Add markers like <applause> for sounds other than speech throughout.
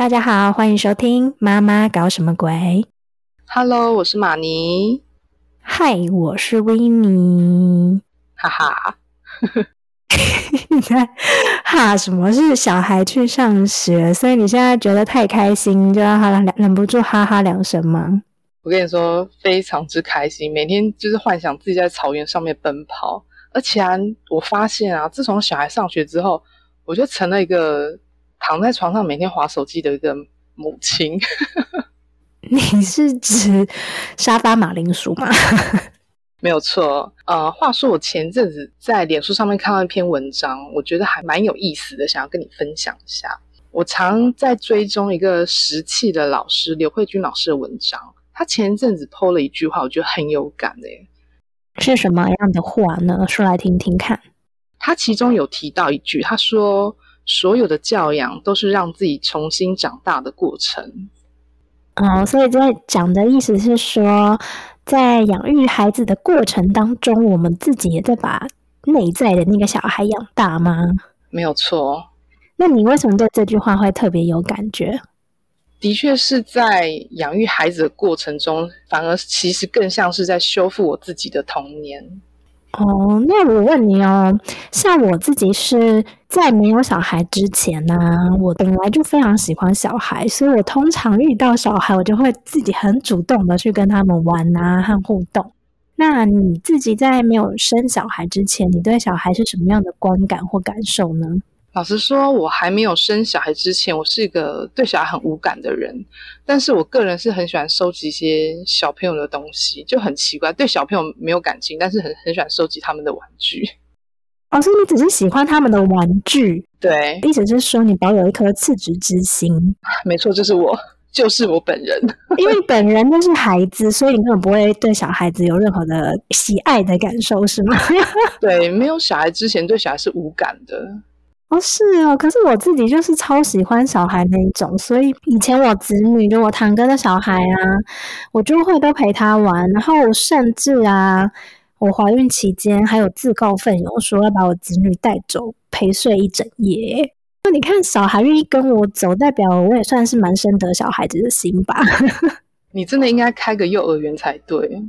大家好，欢迎收听《妈妈搞什么鬼》。Hello，我是马尼，嗨，我是维尼。哈哈。<laughs> 你在哈什么？是小孩去上学，所以你现在觉得太开心，就让他忍忍不住哈哈两声吗？我跟你说，非常之开心，每天就是幻想自己在草原上面奔跑。而且啊，我发现啊，自从小孩上学之后，我就成了一个躺在床上每天划手机的一个母亲。<laughs> 你是指沙发马铃薯吗？<laughs> 没有错，呃，话说我前阵子在脸书上面看到一篇文章，我觉得还蛮有意思的，想要跟你分享一下。我常在追踪一个石器的老师刘慧君老师的文章，他前一阵子 PO 了一句话，我觉得很有感诶、是什么样的话呢？说来听听看。他其中有提到一句，他说：“所有的教养都是让自己重新长大的过程。哦，所以在讲的意思是说，在养育孩子的过程当中，我们自己也在把内在的那个小孩养大吗？”没有错，那你为什么对这句话会特别有感觉？的确是在养育孩子的过程中，反而其实更像是在修复我自己的童年。哦，那我问你哦，像我自己是在没有小孩之前呢、我本来就非常喜欢小孩，所以我通常遇到小孩，我就会自己很主动的去跟他们玩啊和互动。那你自己在没有生小孩之前，你对小孩是什么样的观感或感受呢？老实说，我还没有生小孩之前，我是一个对小孩很无感的人。但是我个人是很喜欢收集一些小朋友的东西，就很奇怪，对小朋友没有感情，但是很很喜欢收集他们的玩具。哦，所以你只是喜欢他们的玩具，对，意思是说你保有一颗赤子之心，没错，就是我，就是我本人。<laughs> 因为本人就是孩子，所以你根本不会对小孩子有任何的喜爱的感受，是吗？<laughs> 对，没有小孩之前对小孩是无感的。哦，是哦，可是我自己就是超喜欢小孩那一种，所以以前我子女就我堂哥的小孩啊，我就会都陪他玩，然后我甚至啊，我怀孕期间还有自告奋勇说要把我子女带走陪睡一整夜。那你看，小孩愿意跟我走，代表我也算是蛮深得小孩子的心吧。<laughs> 你真的应该开个幼儿园才对。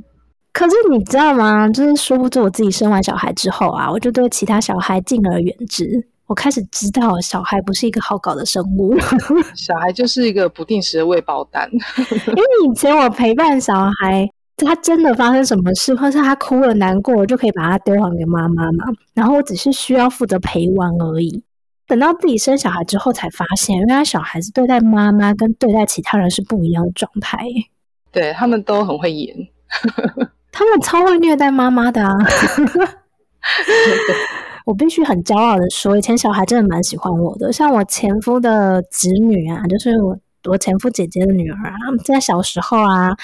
可是你知道吗？就是殊不知我自己生完小孩之后啊，我就对其他小孩敬而远之。我开始知道小孩不是一个好搞的生物，<laughs> 小孩就是一个不定时的喂饱蛋。<laughs> 因为以前我陪伴小孩，他真的发生什么事，或是他哭了难过，我就可以把他丢还给妈妈嘛，然后我只是需要负责陪玩而已。等到自己生小孩之后，才发现原来小孩子对待妈妈跟对待其他人是不一样的状态耶。对他们都很会演。<laughs> 他们超会虐待妈妈的啊！我必须很骄傲的说，以前小孩真的蛮喜欢我的。像我前夫的侄女啊，就是我我前夫姐姐的女儿啊，在小时候啊，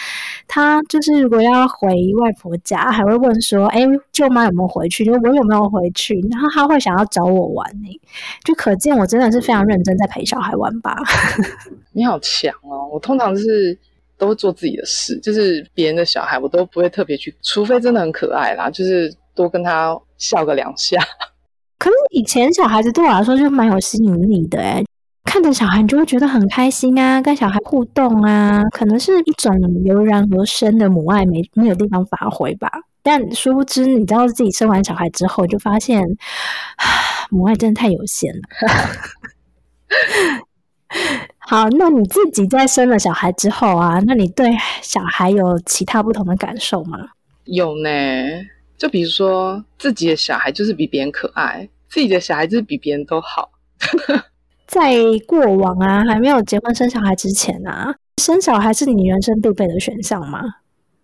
她就是如果要回外婆家，还会问说：“哎，舅妈有没有回去？就我有没有回去？”然后她会想要找我玩呢、就可见我真的是非常认真在陪小孩玩吧。<laughs> 你好强哦！我通常是都会做自己的事，就是别人的小孩我都不会特别去，除非真的很可爱啦，就是多跟他笑个两下。<laughs> 可是以前小孩子对我来说就蛮有吸引力的诶，看着小孩你就会觉得很开心啊，跟小孩互动啊，可能是一种油然而生的母爱没没有地方发挥吧。但殊不知，你知道自己生完小孩之后，就发现 <sighs> 母爱真的太有限了。<laughs> 好，那你自己在生了小孩之后啊，那你对小孩有其他不同的感受吗？有呢，就比如说自己的小孩就是比别人可爱，自己的小孩就是比别人都好。<laughs> 在过往啊，还没有结婚生小孩之前啊，生小孩是你人生必备的选项吗？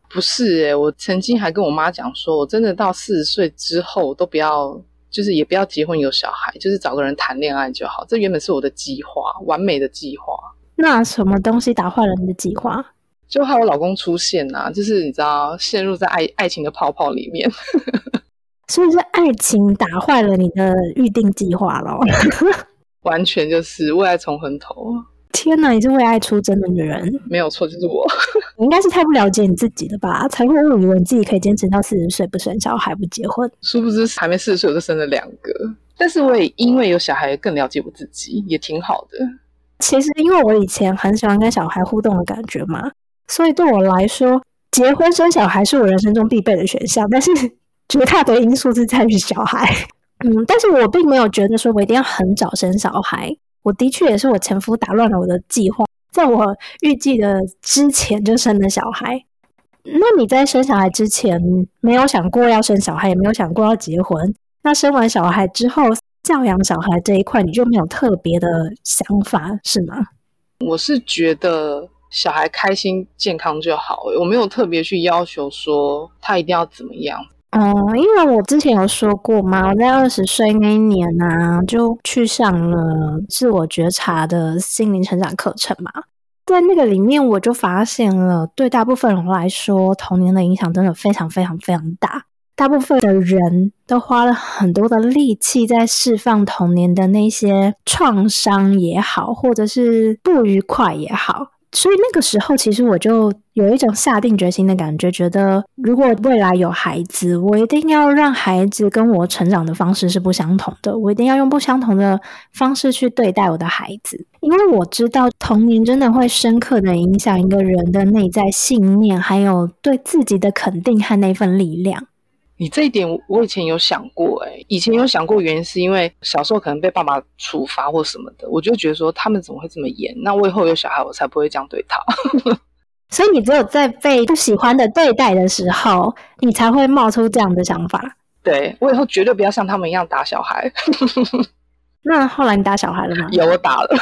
不是诶、我曾经还跟我妈讲说，我真的到四十岁之后都不要，就是也不要结婚有小孩，就是找个人谈恋爱就好。这原本是我的计划，完美的计划。那什么东西打坏了你的计划？就害我老公出现啊，就是你知道，陷入在爱爱情的泡泡里面。<laughs> 所以是爱情打坏了你的预定计划咯。<laughs> 完全就是为爱冲昏头。天哪，你是为爱出征的女人，没有错，就是我。<laughs> 你应该是太不了解你自己了吧，才会误以为你自己可以坚持到四十岁不生小孩不结婚。殊不知还没四十岁我就生了两个，但是我也因为有小孩更了解我自己，也挺好的。其实因为我以前很喜欢跟小孩互动的感觉嘛，所以对我来说，结婚生小孩是我人生中必备的选项。但是 <laughs> 绝大多因素是在于小孩，嗯，但是我并没有觉得说我一定要很早生小孩。我的确也是我前夫打乱了我的计划，在我预计的之前就生了小孩。那你在生小孩之前没有想过要生小孩，也没有想过要结婚。那生完小孩之后，教养小孩这一块，你就没有特别的想法是吗？我是觉得小孩开心健康就好，我没有特别去要求说他一定要怎么样。嗯，因为我之前有说过嘛，我在二十岁那一年呢，就去上了自我觉察的心灵成长课程嘛，在那个里面，我就发现了，对大部分人来说，童年的影响真的非常非常非常大，大部分的人都花了很多的力气在释放童年的那些创伤也好，或者是不愉快也好。所以那个时候，其实我就有一种下定决心的感觉，觉得如果未来有孩子，我一定要让孩子跟我成长的方式是不相同的，我一定要用不相同的方式去对待我的孩子，因为我知道童年真的会深刻的影响一个人的内在信念，还有对自己的肯定和那份力量。你这一点，我以前有想过，哎，以前有想过，原因是因为小时候可能被爸爸处罚或什么的，我就觉得说他们怎么会这么严？那我以后有小孩，我才不会这样对他。<laughs> 所以你只有在被不喜欢的对待的时候，你才会冒出这样的想法。对我以后绝对不要像他们一样打小孩。<laughs> 那后来你打小孩了吗？有，我打了。<laughs>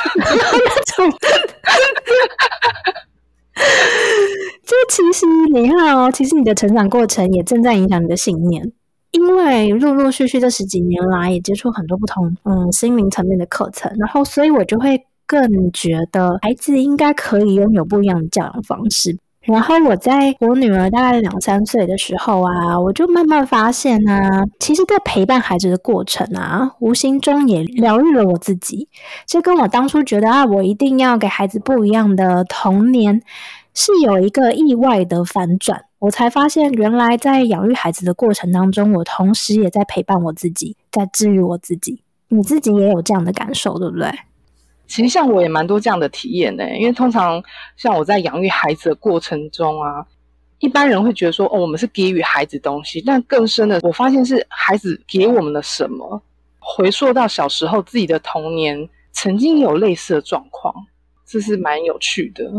其实你看哦，其实你的成长过程也正在影响你的信念，因为陆陆续续这十几年来也接触很多不同嗯心灵层面的课程，然后所以我就会更觉得孩子应该可以拥有不一样的教养方式。然后我在我女儿大概两三岁的时候啊，我就慢慢发现啊，其实，在陪伴孩子的过程啊，无形中也疗愈了我自己。这跟我当初觉得啊，我一定要给孩子不一样的童年，是有一个意外的反转。我才发现，原来在养育孩子的过程当中，我同时也在陪伴我自己，在治愈我自己。你自己也有这样的感受，对不对？其实像我也蛮多这样的体验的，因为通常像我在养育孩子的过程中啊，一般人会觉得说，哦，我们是给予孩子东西，但更深的，我发现是孩子给我们了什么。回溯到小时候自己的童年，曾经有类似的状况，这是蛮有趣的。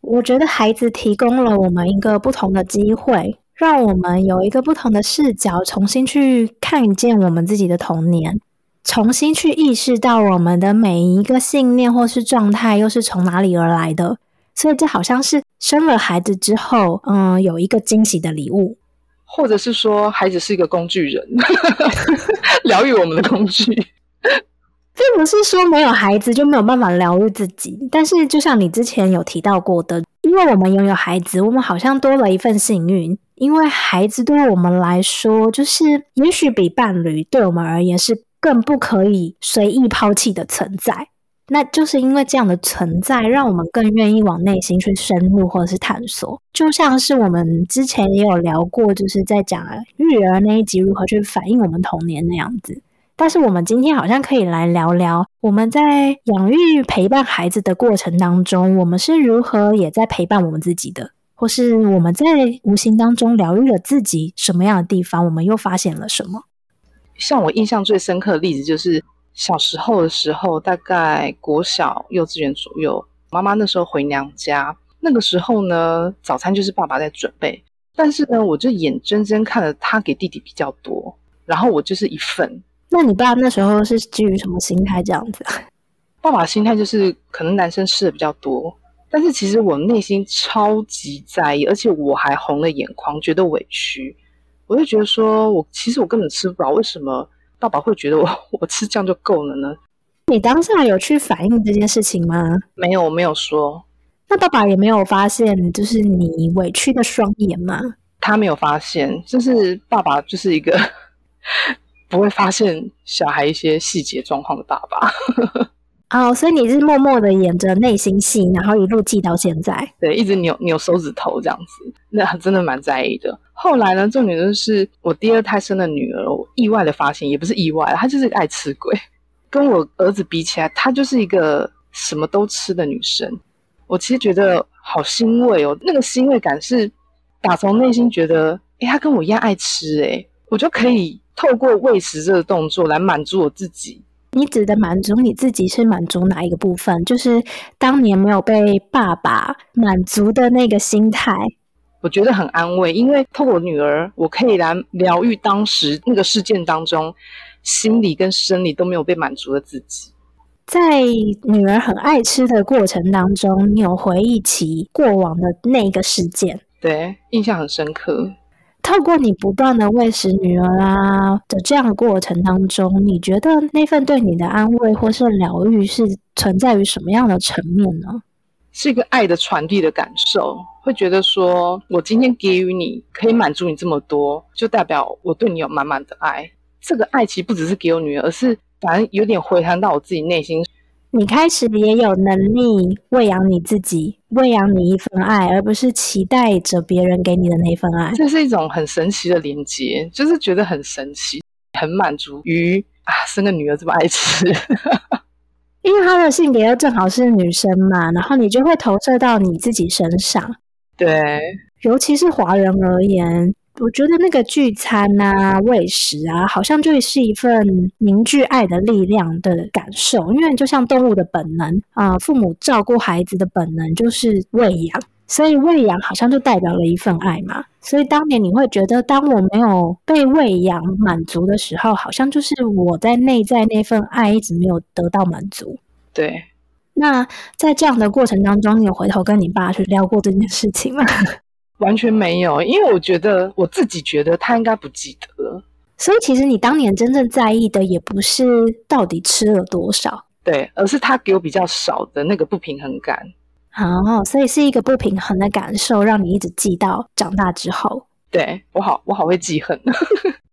我觉得孩子提供了我们一个不同的机会，让我们有一个不同的视角，重新去看见我们自己的童年。重新去意识到我们的每一个信念或是状态又是从哪里而来的，所以这好像是生了孩子之后，嗯，有一个惊喜的礼物，或者是说孩子是一个工具人，<laughs> 疗愈我们的工具，并不是说没有孩子就没有办法疗愈自己。但是就像你之前有提到过的，因为我们拥有孩子，我们好像多了一份幸运，因为孩子对我们来说，就是也许比伴侣对我们而言是。更不可以随意抛弃的存在，那就是因为这样的存在，让我们更愿意往内心去深入或者是探索。就像是我们之前也有聊过，就是在讲育儿那一集如何去反映我们童年那样子。但是我们今天好像可以来聊聊，我们在养育陪伴孩子的过程当中，我们是如何也在陪伴我们自己的，或是我们在无形当中疗愈了自己什么样的地方，我们又发现了什么？像我印象最深刻的例子，就是小时候的时候，大概国小、幼稚园左右，妈妈那时候回娘家，那个时候呢，早餐就是爸爸在准备，但是呢，我就眼睁睁看着他给弟弟比较多，然后我就是一份。那你爸那时候是基于什么心态这样子？爸爸心态就是可能男生吃的比较多，但是其实我内心超级在意，而且我还红了眼眶，觉得委屈。我就觉得说，我其实我根本吃不饱，为什么爸爸会觉得我 <laughs> 我吃这样就够了呢？你当下有去反映这件事情吗？没有，我没有说。那爸爸也没有发现，就是你委屈的双眼吗？他没有发现，就是爸爸就是一个不会发现小孩一些细节状况的爸爸。<laughs> 哦，所以你是默默的演着内心戏，然后一路记到现在。对，一直扭扭手指头这样子，那真的蛮在意的。后来呢，重点就是我第二胎生的女儿，我意外的发现，也不是意外，她就是个爱吃鬼。跟我儿子比起来，她就是一个什么都吃的女生。我其实觉得好欣慰哦，那个欣慰感是打从内心觉得，哎，她跟我一样爱吃，哎，我就可以透过喂食这个动作来满足我自己。你指的满足你自己是满足哪一个部分？就是当年没有被爸爸满足的那个心态。我觉得很安慰，因为透过女儿，我可以来疗愈当时那个事件当中心理跟生理都没有被满足的自己。在女儿很爱吃的过程当中，你有回忆起过往的那个事件？对，印象很深刻。透过你不断的喂食女儿啊的这样的过程当中，你觉得那份对你的安慰或是疗愈是存在于什么样的层面呢？是一个爱的传递的感受，会觉得说我今天给予你，可以满足你这么多，就代表我对你有满满的爱。这个爱其实不只是给我女儿，而是。反正有点回弹到我自己内心。你开始也有能力喂养你自己，喂养你一份爱，而不是期待着别人给你的那份爱。这是一种很神奇的连接，就是觉得很神奇，很满足于啊，生个女儿这么爱吃。<laughs> 因为她的性别又正好是女生嘛，然后你就会投射到你自己身上。<laughs> 对，尤其是华人而言。我觉得那个聚餐啊、喂食啊，好像就是一份凝聚爱的力量的感受。因为就像动物的本能啊，父母照顾孩子的本能就是喂养，所以喂养好像就代表了一份爱嘛。所以当年你会觉得，当我没有被喂养满足的时候，好像就是我在内在那份爱一直没有得到满足。对。那在这样的过程当中，你有回头跟你爸去聊过这件事情吗？完全没有，因为我觉得我自己觉得他应该不记得了。所以其实你当年真正在意的也不是到底吃了多少，对，而是他给我比较少的那个不平衡感。哦，所以是一个不平衡的感受，让你一直记到长大之后。对我好，我好会记恨。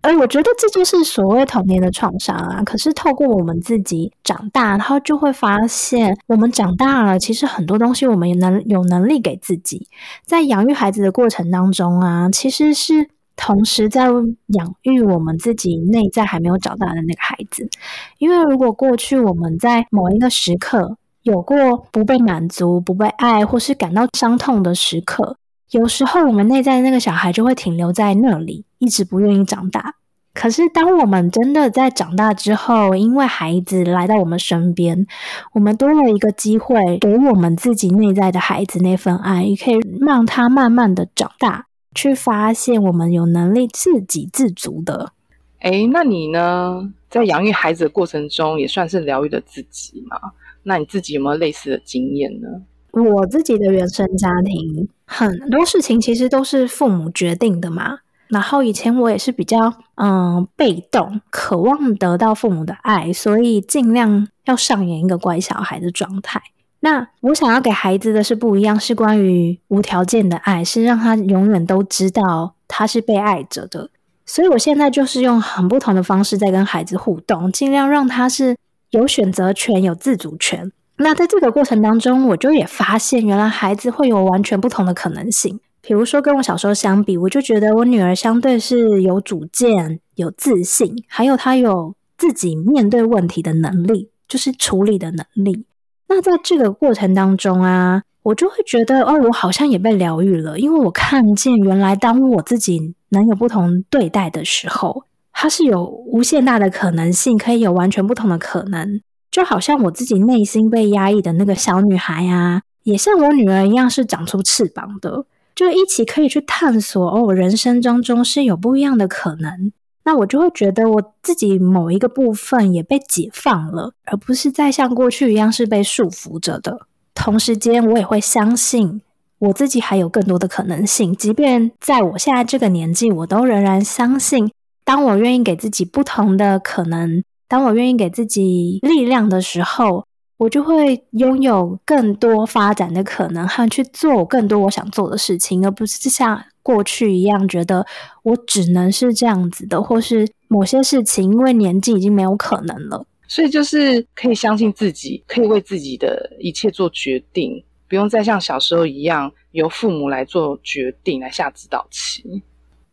哎，<laughs> 我觉得这就是所谓童年的创伤啊。可是透过我们自己长大，然后就会发现，我们长大了，其实很多东西我们也能有能力给自己。在养育孩子的过程当中啊，其实是同时在养育我们自己内在还没有长大的那个孩子。因为如果过去我们在某一个时刻有过不被满足、不被爱，或是感到伤痛的时刻。有时候，我们内在的那个小孩就会停留在那里，一直不愿意长大。可是，当我们真的在长大之后，因为孩子来到我们身边，我们多了一个机会，给我们自己内在的孩子那份爱，也可以让他慢慢的长大，去发现我们有能力自给自足的。哎，那你呢？在养育孩子的过程中，也算是疗愈了自己吗？那你自己有没有类似的经验呢？我自己的原生家庭，很多事情其实都是父母决定的嘛。然后以前我也是比较嗯被动，渴望得到父母的爱，所以尽量要上演一个乖小孩的状态。那我想要给孩子的是不一样，是关于无条件的爱，是让他永远都知道他是被爱着的。所以我现在就是用很不同的方式在跟孩子互动，尽量让他是有选择权、有自主权。那在这个过程当中，我就也发现，原来孩子会有完全不同的可能性。比如说，跟我小时候相比，我就觉得我女儿相对是有主见、有自信，还有她有自己面对问题的能力，就是处理的能力。那在这个过程当中啊，我就会觉得，哦，我好像也被疗愈了，因为我看见原来当我自己能有不同对待的时候，它是有无限大的可能性，可以有完全不同的可能。就好像我自己内心被压抑的那个小女孩啊，也像我女儿一样是长出翅膀的，就一起可以去探索哦，人生当中是有不一样的可能。那我就会觉得我自己某一个部分也被解放了，而不是再像过去一样是被束缚着的。同时间，我也会相信我自己还有更多的可能性，即便在我现在这个年纪，我都仍然相信，当我愿意给自己不同的可能。当我愿意给自己力量的时候，我就会拥有更多发展的可能，和去做更多我想做的事情，而不是像过去一样觉得我只能是这样子的，或是某些事情因为年纪已经没有可能了。所以就是可以相信自己，可以为自己的一切做决定，不用再像小时候一样由父母来做决定来下指导棋。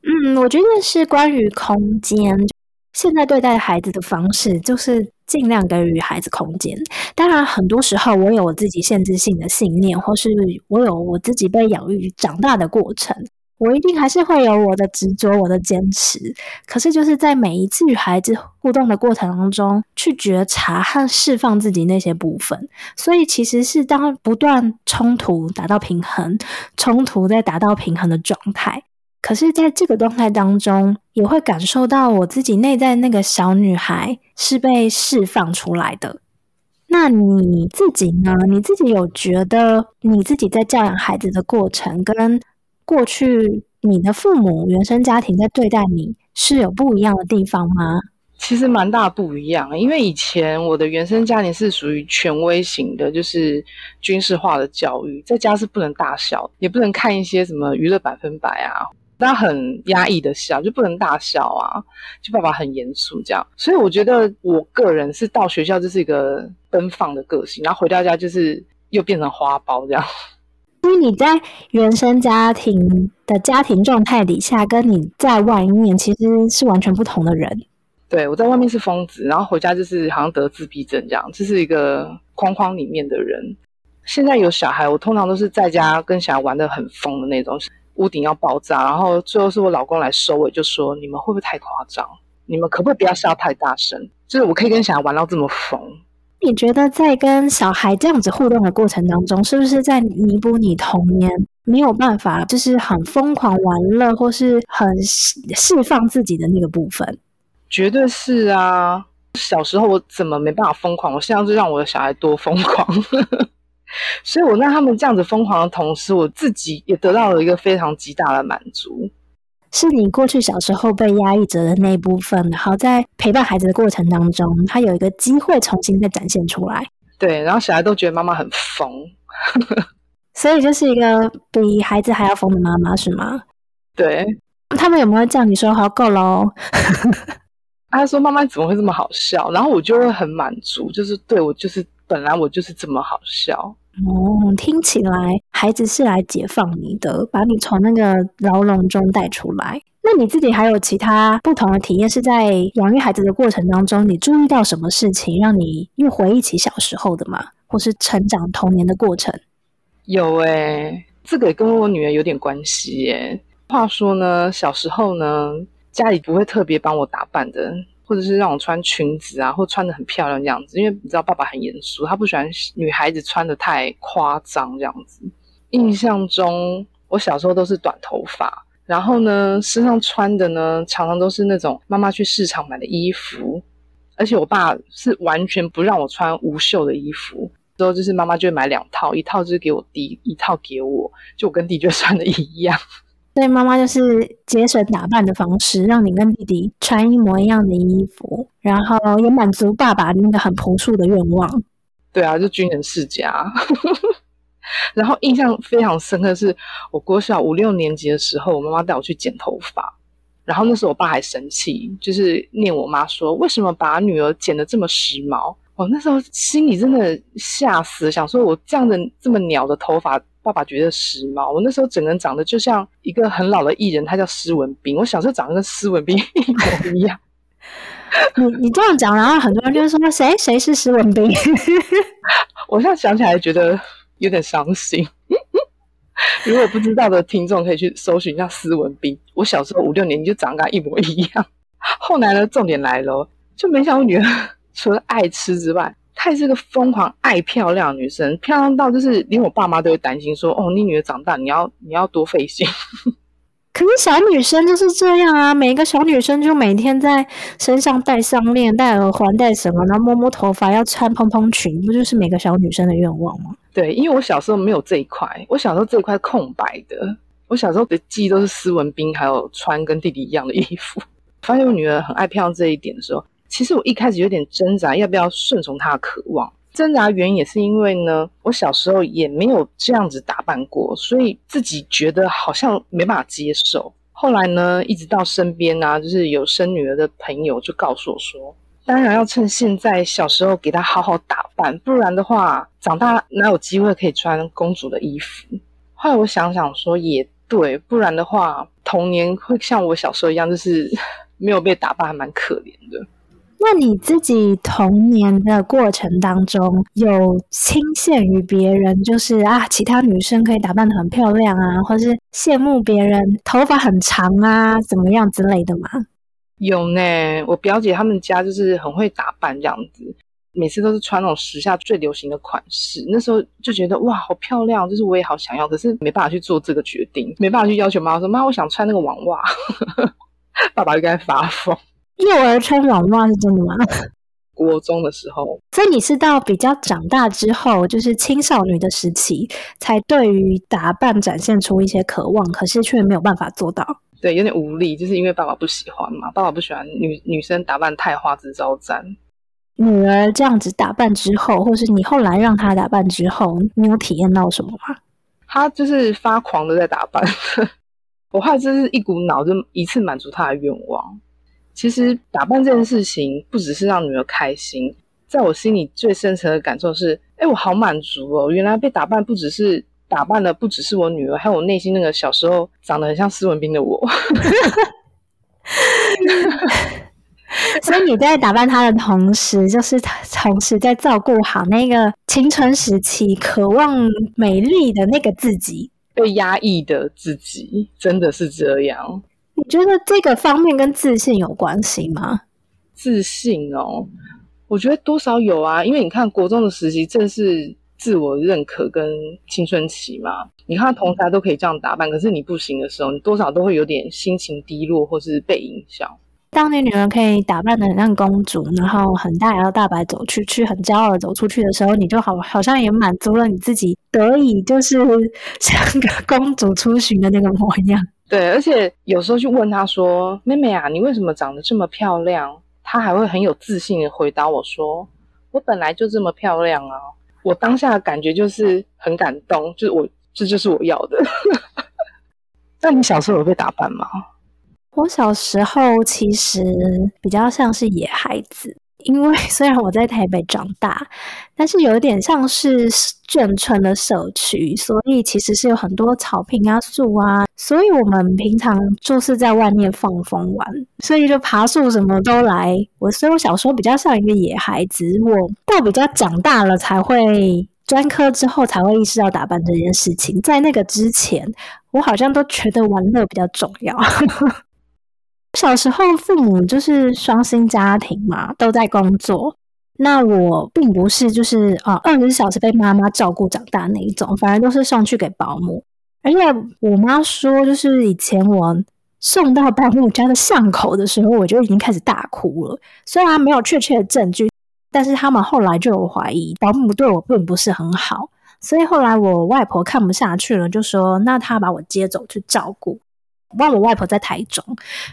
嗯，我觉得是关于空间。现在对待孩子的方式就是尽量给予孩子空间。当然，很多时候我有我自己限制性的信念，或是我有我自己被养育长大的过程。我一定还是会有我的执着，我的坚持。可是，就是在每一次与孩子互动的过程当中，去觉察和释放自己那些部分。所以，其实是当不断冲突达到平衡，冲突再达到平衡的状态。可是，在这个状态当中，也会感受到我自己内在那个小女孩是被释放出来的。那你自己呢？你自己有觉得你自己在教养孩子的过程跟？过去你的父母原生家庭在对待你是有不一样的地方吗？其实蛮大不一样，因为以前我的原生家庭是属于权威型的，就是军事化的教育，在家是不能大笑，也不能看一些什么娱乐百分百啊，大家很压抑的笑，就不能大笑啊，就爸爸很严肃这样。所以我觉得我个人是到学校就是一个奔放的个性，然后回到家就是又变成花苞这样。因为你在原生家庭的家庭状态底下，跟你在外面其实是完全不同的人。对我在外面是疯子，然后回家就是好像得自闭症这样，这是一个框框里面的人。现在有小孩，我通常都是在家跟小孩玩的很疯的那种，屋顶要爆炸，然后最后是我老公来收尾，就说你们会不会太夸张？你们可不可以不要笑太大声？就是我可以跟小孩玩到这么疯。你觉得在跟小孩这样子互动的过程当中，是不是在弥补你童年没有办法，就是很疯狂玩乐，或是很释放自己的那个部分？绝对是啊！小时候我怎么没办法疯狂？我现在就让我的小孩多疯狂，<laughs> 所以我让他们这样子疯狂的同时，我自己也得到了一个非常极大的满足。是你过去小时候被压抑着的那一部分，然后在陪伴孩子的过程当中，他有一个机会重新再展现出来。对，然后小孩都觉得妈妈很疯，<laughs> 所以就是一个比孩子还要疯的妈妈，是吗？对。他们有没有叫你说好够喽？<laughs> 他说妈妈怎么会这么好笑？然后我就会很满足，就是对我就是本来我就是这么好笑。哦，听起来孩子是来解放你的，把你从那个牢笼中带出来。那你自己还有其他不同的体验？是在养育孩子的过程当中，你注意到什么事情，让你又回忆起小时候的吗？或是成长童年的过程？有诶，这个跟我女儿有点关系耶。话说呢，小时候呢，家里不会特别帮我打扮的。或者是让我穿裙子啊，或穿的很漂亮这样子，因为你知道爸爸很严肃，他不喜欢女孩子穿的太夸张这样子。印象中，我小时候都是短头发，然后呢，身上穿的呢，常常都是那种妈妈去市场买的衣服，而且我爸是完全不让我穿无袖的衣服，之后就是妈妈就会买两套，一套就是给我弟，一套给我，就我跟弟就穿的一样。所以妈妈就是节省打扮的方式，让你跟弟弟穿一模一样的衣服，然后也满足爸爸那个很朴素的愿望。对啊，就军人世家。<laughs> 然后印象非常深刻是，我国小五六年级的时候，我妈妈带我去剪头发，然后那时候我爸还生气，就是念我妈说为什么把女儿剪得这么时髦。我那时候心里真的吓死，想说我这样的这么鸟的头发。爸爸觉得时髦，我那时候整个人长得就像一个很老的艺人，他叫施文斌。我小时候长得跟施文斌 <laughs> 一模一样。你你这样讲，然后很多人就说谁谁是施文斌？<laughs> 我现在想起来觉得有点伤心。如果不知道的听众可以去搜寻一下施文斌。我小时候五六年级就长得跟他一模一样。后来呢，重点来了，就没想到女儿 <laughs> 除了爱吃之外。她也是个疯狂爱漂亮的女生，漂亮到就是连我爸妈都会担心说：“哦，你女儿长大，你要你要多费心。<laughs> ”可是小女生就是这样啊，每一个小女生就每天在身上戴项链、戴耳环、戴什么，然后摸摸头发，要穿蓬蓬裙，不就是每个小女生的愿望吗？对，因为我小时候没有这一块，我小时候这一块空白的。我小时候的记忆都是斯文彬，还有穿跟弟弟一样的衣服。<laughs> 发现我女儿很爱漂亮这一点的时候。其实我一开始有点挣扎，要不要顺从他的渴望。挣扎原因也是因为呢，我小时候也没有这样子打扮过，所以自己觉得好像没办法接受。后来呢，一直到身边啊，就是有生女儿的朋友就告诉我说，当然要趁现在小时候给她好好打扮，不然的话，长大哪有机会可以穿公主的衣服？后来我想想说，也对，不然的话，童年会像我小时候一样，就是没有被打扮，还蛮可怜的。那你自己童年的过程当中，有倾羡于别人，就是啊，其他女生可以打扮的很漂亮啊，或是羡慕别人头发很长啊，怎么样之类的吗？有呢，我表姐他们家就是很会打扮，这样子，每次都是穿那种时下最流行的款式。那时候就觉得哇，好漂亮，就是我也好想要，可是没办法去做这个决定，没办法去要求妈妈说妈，我想穿那个网袜，<laughs> 爸爸就该发疯。幼儿穿网袜是真的吗？<laughs> 国中的时候，所以你是到比较长大之后，就是青少女的时期，才对于打扮展现出一些渴望，可是却没有办法做到。对，有点无力，就是因为爸爸不喜欢嘛，爸爸不喜欢女女生打扮太花枝招展。女儿这样子打扮之后，或是你后来让她打扮之后，你有体验到什么吗？她就是发狂的在打扮，<laughs> 我怕就是一股脑就一次满足她的愿望。其实打扮这件事情，不只是让女儿开心，在我心里最深层的感受是：哎，我好满足哦！原来被打扮不只是打扮的，不只是我女儿，还有我内心那个小时候长得很像斯文斌的我。<laughs> 所以你在打扮她的同时，就是同时在照顾好那个青春时期渴望美丽的那个自己，被压抑的自己，真的是这样。你觉得这个方面跟自信有关系吗？自信哦，我觉得多少有啊，因为你看国中的时期正是自我认可跟青春期嘛。你看同台都可以这样打扮，可是你不行的时候，你多少都会有点心情低落，或是被影响。当你女儿可以打扮的很像公主，然后很大摇大摆走出，去很骄傲的走出去的时候，你就好好像也满足了你自己，得以就是像个公主出巡的那个模样。对，而且有时候去问他说：“妹妹啊，你为什么长得这么漂亮？”他还会很有自信的回答我说：“我本来就这么漂亮啊！”我当下的感觉就是很感动，就是我这就是我要的。<laughs> 那你小时候有被打扮吗？我小时候其实比较像是野孩子。因为虽然我在台北长大，但是有点像是眷村的社区，所以其实是有很多草坪啊、树啊，所以我们平常就是在外面放风玩，所以就爬树什么都来。我所以我小时候比较像一个野孩子，我到比较长大了才会专科之后才会意识到打扮这件事情，在那个之前，我好像都觉得玩乐比较重要。<laughs> 小时候父母就是双薪家庭嘛，都在工作。那我并不是就是啊，二十四小时被妈妈照顾长大那一种，反而都是送去给保姆。而且我妈说，就是以前我送到保姆家的巷口的时候，我就已经开始大哭了。虽然没有确切的证据，但是他们后来就有怀疑保姆对我并不是很好，所以后来我外婆看不下去了，就说那她把我接走去照顾。我外婆在台中，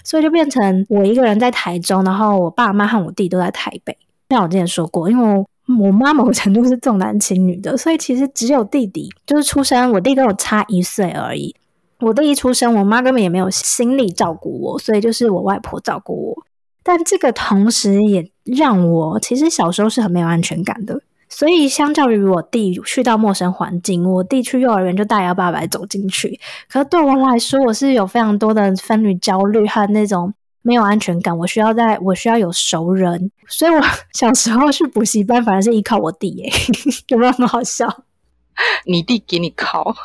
所以就变成我一个人在台中，然后我爸妈和我弟都在台北。像我之前说过，因为我妈某程度是重男轻女的，所以其实只有弟弟就是出生，我弟跟我差一岁而已。我弟一出生，我妈根本也没有心力照顾我，所以就是我外婆照顾我。但这个同时也让我其实小时候是很没有安全感的。所以，相较于我弟去到陌生环境，我弟去幼儿园就大摇大摆走进去。可是对我来说，我是有非常多的分离焦虑和那种没有安全感。我需要在我需要有熟人，所以我 <laughs> 小时候去补习班，反而是依靠我弟。耶，<laughs> 有没有很好笑？你弟给你靠。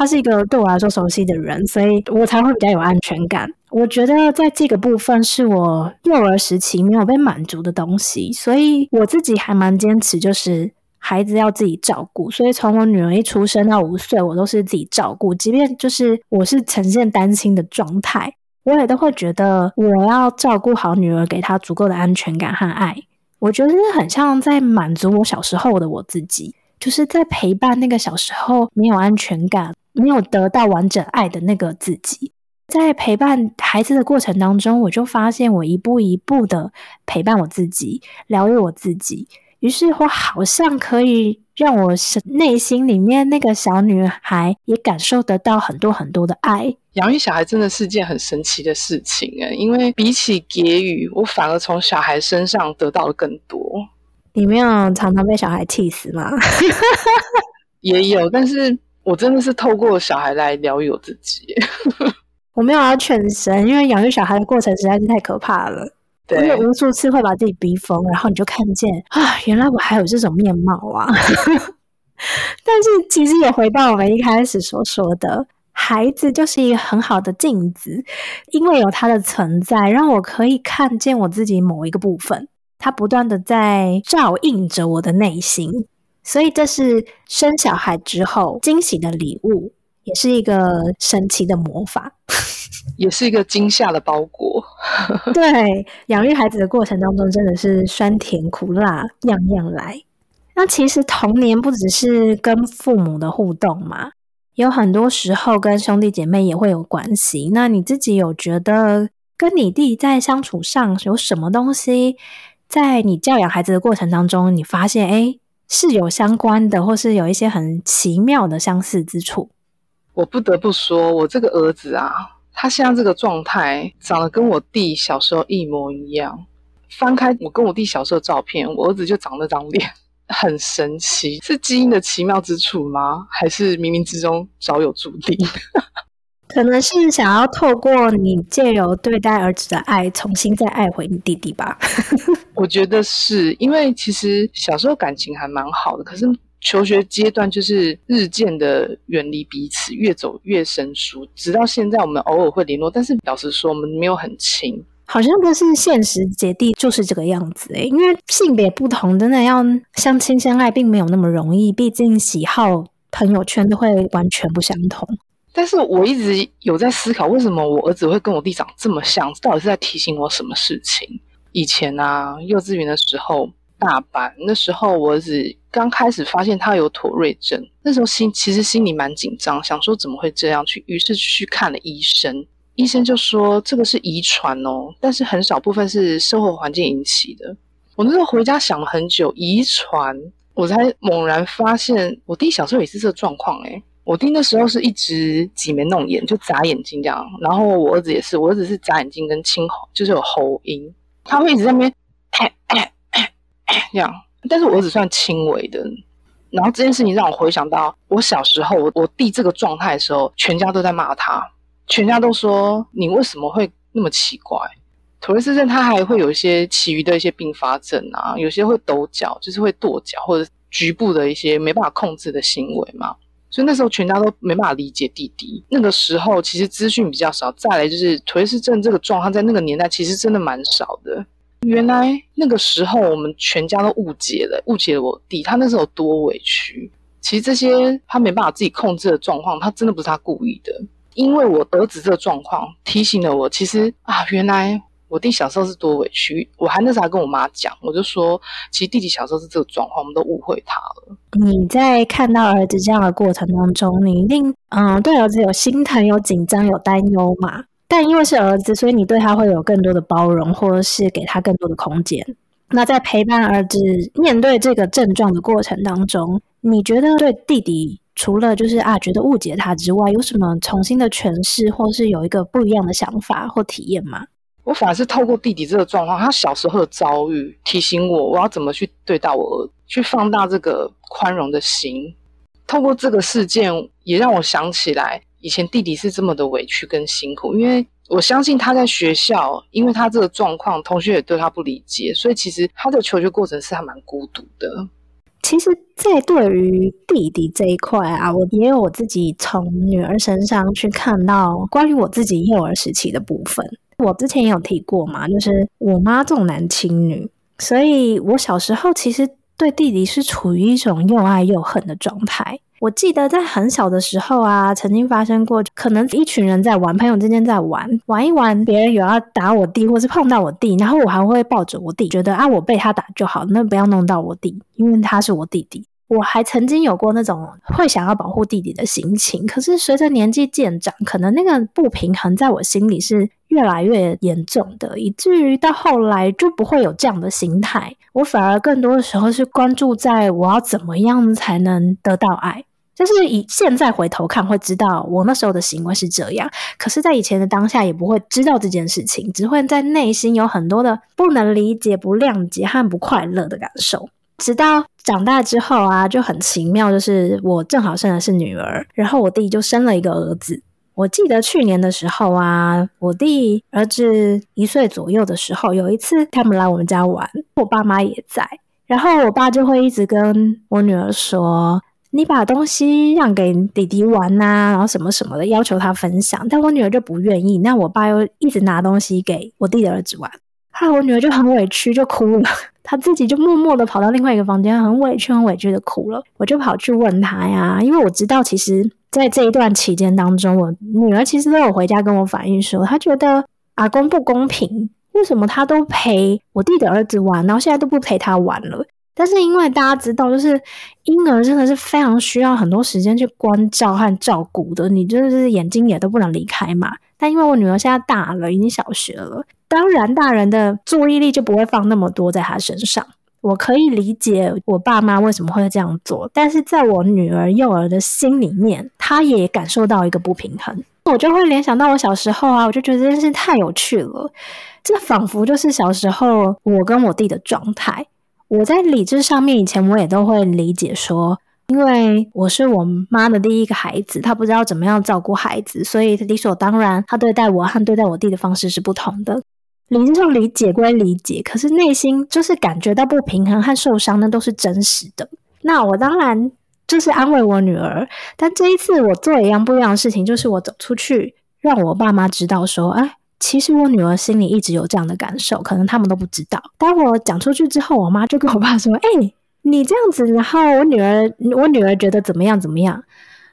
他是一个对我来说熟悉的人，所以我才会比较有安全感。我觉得在这个部分是我幼儿时期没有被满足的东西，所以我自己还蛮坚持，就是孩子要自己照顾。所以从我女儿一出生到五岁，我都是自己照顾，即便就是我是呈现单亲的状态，我也都会觉得我要照顾好女儿，给她足够的安全感和爱。我觉得很像在满足我小时候的我自己，就是在陪伴那个小时候没有安全感。没有得到完整爱的那个自己，在陪伴孩子的过程当中，我就发现我一步一步的陪伴我自己，疗愈我自己。于是我好像可以让我内心里面那个小女孩也感受得到很多很多的爱。养育小孩真的是件很神奇的事情诶，因为比起给予，我反而从小孩身上得到了更多。你没有常常被小孩气死吗？<laughs> 也有，但是我真的是透过小孩来疗愈我自己。<laughs> 我没有要劝神，因为养育小孩的过程实在是太可怕了。因为无数次会把自己逼疯，然后你就看见啊，原来我还有这种面貌啊！<laughs> 但是其实也回到我们一开始所说的，孩子就是一个很好的镜子，因为有他的存在，让我可以看见我自己某一个部分，他不断的在照映着我的内心，所以这是生小孩之后惊喜的礼物。也是一个神奇的魔法，<laughs> 也是一个惊吓的包裹。<laughs> 对，养育孩子的过程当中，真的是酸甜苦辣样样来。那其实童年不只是跟父母的互动嘛，有很多时候跟兄弟姐妹也会有关系。那你自己有觉得跟你弟在相处上有什么东西，在你教养孩子的过程当中，你发现哎是有相关的，或是有一些很奇妙的相似之处？我不得不说，我这个儿子啊，他现在这个状态长得跟我弟小时候一模一样。翻开我跟我弟小时候的照片，我儿子就长那张脸，很神奇，是基因的奇妙之处吗？还是冥冥之中早有注定？可能是想要透过你借由对待儿子的爱，重新再爱回你弟弟吧。<laughs> 我觉得是因为其实小时候感情还蛮好的，可是。求学阶段就是日渐的远离彼此，越走越生疏，直到现在我们偶尔会联络，但是老实说，我们没有很亲。好像不是现实姐弟就是这个样子诶，因为性别不同，真的要相亲相爱并没有那么容易，毕竟喜好、朋友圈都会完全不相同。但是我一直有在思考，为什么我儿子会跟我弟长这么像？到底是在提醒我什么事情？以前啊，幼稚园的时候。大班那时候，我儿子刚开始发现他有妥瑞症，那时候心其实心里蛮紧张，想说怎么会这样去，于是去看了医生，医生就说这个是遗传哦，但是很少部分是生活环境引起的。我那时候回家想了很久，遗传，我才猛然发现我弟小时候也是这个状况诶我弟那时候是一直挤眉弄眼，就眨眼睛这样，然后我儿子也是，我儿子是眨眼睛跟青喉，就是有喉音，他会一直在那边。这样，但是我儿子算轻微的。然后这件事情让我回想到我小时候，我我弟这个状态的时候，全家都在骂他，全家都说你为什么会那么奇怪？妥瑞氏症他还会有一些其余的一些并发症啊，有些会抖脚，就是会跺脚，或者局部的一些没办法控制的行为嘛。所以那时候全家都没办法理解弟弟。那个时候其实资讯比较少，再来就是妥瑞氏症这个状况在那个年代其实真的蛮少的。原来那个时候，我们全家都误解了，误解了我弟。他那时候多委屈，其实这些他没办法自己控制的状况，他真的不是他故意的。因为我儿子这个状况提醒了我，其实啊，原来我弟小时候是多委屈。我还那时候还跟我妈讲，我就说，其实弟弟小时候是这个状况，我们都误会他了。你在看到儿子这样的过程当中，你一定嗯，对儿子有心疼、有紧张、有担忧嘛？但因为是儿子，所以你对他会有更多的包容，或者是给他更多的空间。那在陪伴儿子面对这个症状的过程当中，你觉得对弟弟除了就是啊觉得误解他之外，有什么重新的诠释，或是有一个不一样的想法或体验吗？我反而是透过弟弟这个状况，他小时候的遭遇，提醒我我要怎么去对待我儿子，去放大这个宽容的心。透过这个事件，也让我想起来。以前弟弟是这么的委屈跟辛苦，因为我相信他在学校，因为他这个状况，同学也对他不理解，所以其实他的求学过程是还蛮孤独的。其实，在对于弟弟这一块啊，我也有我自己从女儿身上去看到关于我自己幼儿时期的部分。我之前也有提过嘛，就是我妈重男轻女，所以我小时候其实对弟弟是处于一种又爱又恨的状态。我记得在很小的时候啊，曾经发生过，可能一群人在玩，朋友之间在玩，玩一玩，别人有要打我弟，或是碰到我弟，然后我还会抱着我弟，觉得啊，我被他打就好，那不要弄到我弟，因为他是我弟弟。我还曾经有过那种会想要保护弟弟的心情，可是随着年纪渐长，可能那个不平衡在我心里是越来越严重的，以至于到后来就不会有这样的心态。我反而更多的时候是关注在我要怎么样才能得到爱。就是以现在回头看，会知道我那时候的行为是这样。可是，在以前的当下，也不会知道这件事情，只会在内心有很多的不能理解、不谅解和不快乐的感受。直到长大之后啊，就很奇妙，就是我正好生的是女儿，然后我弟就生了一个儿子。我记得去年的时候啊，我弟儿子一岁左右的时候，有一次他们来我们家玩，我爸妈也在，然后我爸就会一直跟我女儿说。你把东西让给弟弟玩呐，然后什么什么的，要求他分享，但我女儿就不愿意。那我爸又一直拿东西给我弟的儿子玩，后来我女儿就很委屈，就哭了。<laughs> 她自己就默默的跑到另外一个房间，很委屈、很委屈的哭了。我就跑去问她呀，因为我知道，其实，在这一段期间当中，我女儿其实都有回家跟我反映说，她觉得阿公不公平，为什么他都陪我弟的儿子玩，然后现在都不陪他玩了。但是因为大家知道，就是婴儿真的是非常需要很多时间去关照和照顾的，你就是眼睛也都不能离开嘛。但因为我女儿现在大了，已经小学了，当然大人的注意力就不会放那么多在她身上。我可以理解我爸妈为什么会这样做，但是在我女儿幼儿的心里面，她也感受到一个不平衡。我就会联想到我小时候啊，我就觉得这件事太有趣了，这仿佛就是小时候我跟我弟的状态。我在理智上面以前我也都会理解说，因为我是我妈的第一个孩子，她不知道怎么样照顾孩子，所以理所当然，她对待我和对待我弟的方式是不同的。理智上理解归理解，可是内心就是感觉到不平衡和受伤，那都是真实的。那我当然就是安慰我女儿，但这一次我做一样不一样的事情，就是我走出去，让我爸妈知道说，哎。其实我女儿心里一直有这样的感受，可能他们都不知道。当我讲出去之后，我妈就跟我爸说：“哎，你这样子，然后我女儿，我女儿觉得怎么样怎么样。”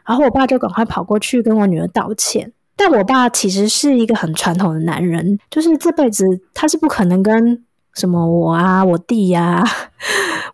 然后我爸就赶快跑过去跟我女儿道歉。但我爸其实是一个很传统的男人，就是这辈子他是不可能跟。什么我啊，我弟呀，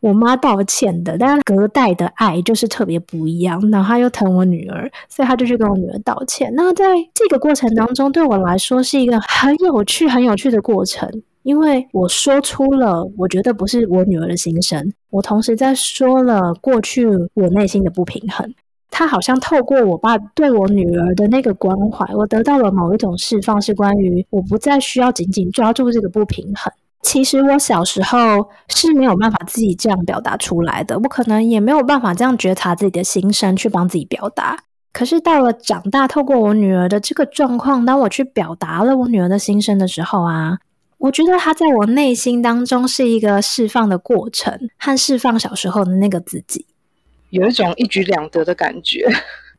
我妈道歉的，但是隔代的爱就是特别不一样。然后他又疼我女儿，所以他就去跟我女儿道歉。那在这个过程当中，对我来说是一个很有趣、很有趣的过程，因为我说出了我觉得不是我女儿的心声，我同时在说了过去我内心的不平衡。他好像透过我爸对我女儿的那个关怀，我得到了某一种释放，是关于我不再需要紧紧抓住这个不平衡。其实我小时候是没有办法自己这样表达出来的，我可能也没有办法这样觉察自己的心声去帮自己表达。可是到了长大，透过我女儿的这个状况，当我去表达了我女儿的心声的时候啊，我觉得她在我内心当中是一个释放的过程，和释放小时候的那个自己，有一种一举两得的感觉。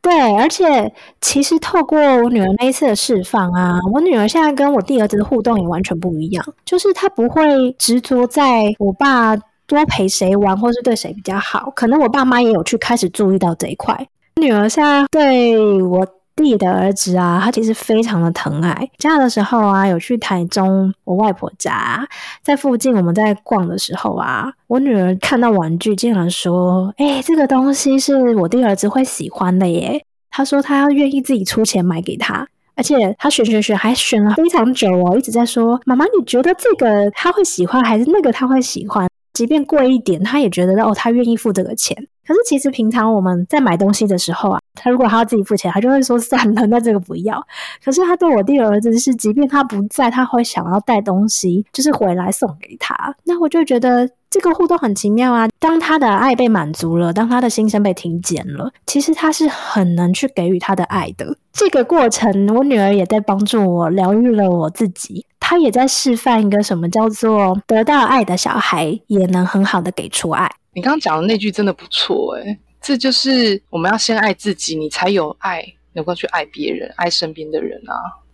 对，而且其实透过我女儿那一次的释放啊，我女儿现在跟我弟儿子的互动也完全不一样，就是她不会执着在我爸多陪谁玩，或是对谁比较好，可能我爸妈也有去开始注意到这一块。女儿现在对我。弟的儿子啊，他其实非常的疼爱。家的时候啊，有去台中我外婆家，在附近我们在逛的时候啊，我女儿看到玩具，竟然说：“哎，这个东西是我弟儿子会喜欢的耶。”他说他要愿意自己出钱买给他，而且他选选选还选了非常久哦，一直在说：“妈妈，你觉得这个他会喜欢，还是那个他会喜欢？即便贵一点，他也觉得哦，他愿意付这个钱。”可是其实平常我们在买东西的时候啊，他如果他要自己付钱，他就会说算了，那这个不要。可是他对我弟儿子是，即便他不在，他会想要带东西，就是回来送给他。那我就觉得这个互动很奇妙啊。当他的爱被满足了，当他的心声被听见了，其实他是很能去给予他的爱的。这个过程，我女儿也在帮助我疗愈了我自己，她也在示范一个什么叫做得到爱的小孩也能很好的给出爱。你刚刚讲的那句真的不错，哎，这就是我们要先爱自己，你才有爱能够去爱别人，爱身边的人啊。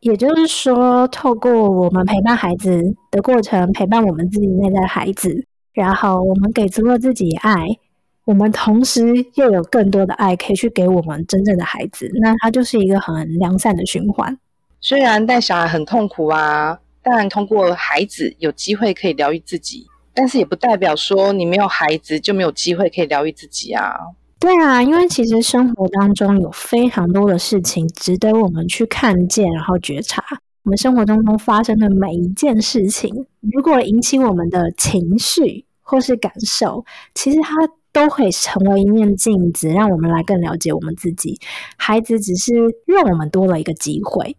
也就是说，透过我们陪伴孩子的过程，陪伴我们自己内在的孩子，然后我们给足了自己爱，我们同时又有更多的爱可以去给我们真正的孩子，那它就是一个很良善的循环。虽然带小孩很痛苦啊，但通过孩子有机会可以疗愈自己。但是也不代表说你没有孩子就没有机会可以疗愈自己啊。对啊，因为其实生活当中有非常多的事情值得我们去看见，然后觉察。我们生活当中发生的每一件事情，如果引起我们的情绪或是感受，其实它都会成为一面镜子，让我们来更了解我们自己。孩子只是让我们多了一个机会。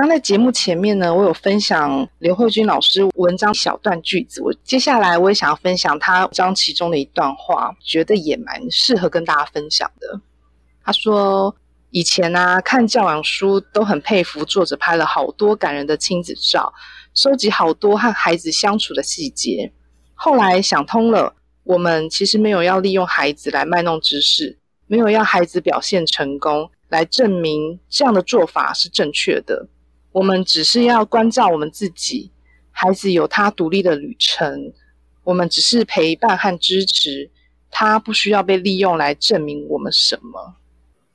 刚在节目前面呢，我有分享刘慧君老师文章小段句子，我接下来我也想要分享他章其中的一段话，觉得也蛮适合跟大家分享的。他说。以前啊，看教养书都很佩服作者拍了好多感人的亲子照，收集好多和孩子相处的细节。后来想通了，我们其实没有要利用孩子来卖弄知识，没有要孩子表现成功来证明这样的做法是正确的。我们只是要关照我们自己，孩子有他独立的旅程，我们只是陪伴和支持他，不需要被利用来证明我们什么。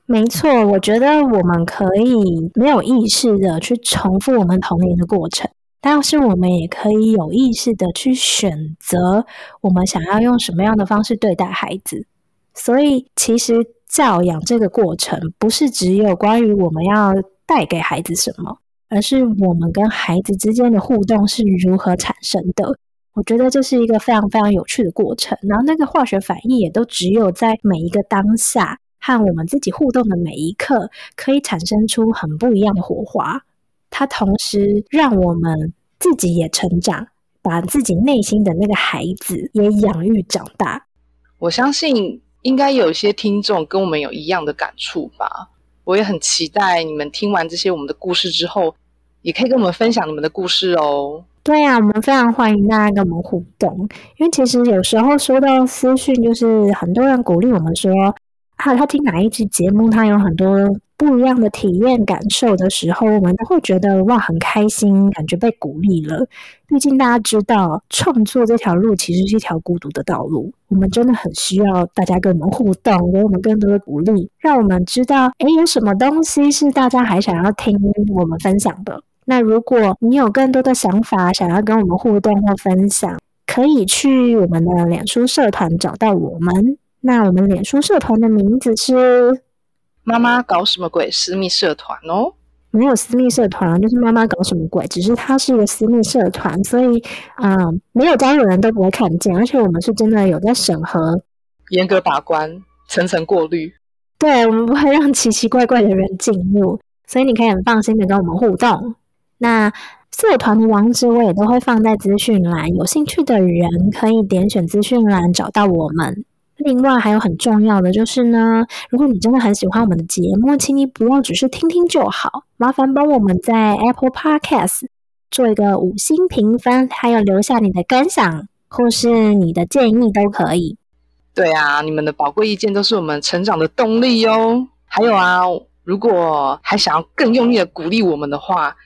没错，我觉得我们可以没有意识的去重复我们童年的过程，但是我们也可以有意识的去选择我们想要用什么样的方式对待孩子。所以，其实教养这个过程不是只有关于我们要带给孩子什么，而是我们跟孩子之间的互动是如何产生的。我觉得这是一个非常非常有趣的过程，然后那个化学反应也都只有在每一个当下。和我们自己互动的每一刻，可以产生出很不一样的火花。它同时让我们自己也成长，把自己内心的那个孩子也养育长大。我相信应该有些听众跟我们有一样的感触吧。我也很期待你们听完这些我们的故事之后，也可以跟我们分享你们的故事哦。对啊，我们非常欢迎大家跟我们互动，因为其实有时候收到私讯，就是很多人鼓励我们说。啊他听哪一期节目，他有很多不一样的体验感受的时候，我们都会觉得哇很开心，感觉被鼓励了。毕竟大家知道，创作这条路其实是一条孤独的道路，我们真的很需要大家跟我们互动，给我们更多的鼓励，让我们知道，诶，有什么东西是大家还想要听我们分享的。那如果你有更多的想法，想要跟我们互动或分享，可以去我们的脸书社团找到我们。那我们脸书社团的名字是“妈妈搞什么鬼”私密社团哦，没有私密社团，就是妈妈搞什么鬼，只是它是一个私密社团，所以啊，没有加入的人都不会看见，而且我们是真的有在审核，严格把关，层层过滤，对我们不会让奇奇怪怪的人进入，所以你可以很放心的跟我们互动。那社团的网址我也都会放在资讯栏，有兴趣的人可以点选资讯栏找到我们。另外还有很重要的就是呢，如果你真的很喜欢我们的节目，请你不要只是听听就好，麻烦帮我们在 Apple Podcast 做一个五星评分，还有留下你的感想或是你的建议都可以。对啊，你们的宝贵意见都是我们成长的动力哟。还有啊，如果还想要更用力的鼓励我们的话，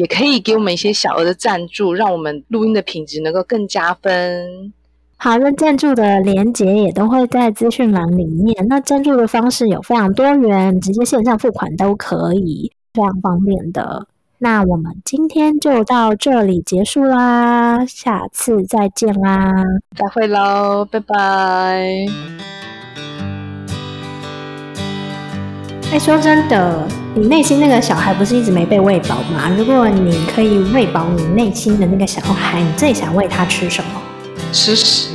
也可以给我们一些小额的赞助，让我们录音的品质能够更加分。好那，赞助的连接也都会在资讯栏里面。那赞助的方式有非常多元，直接线上付款都可以，非常方便的。那我们今天就到这里结束啦，下次再见啦，再会喽，拜拜。哎，说真的，你内心那个小孩不是一直没被喂饱吗？如果你可以喂饱你内心的那个小孩，你最想喂他吃什么？吃屎！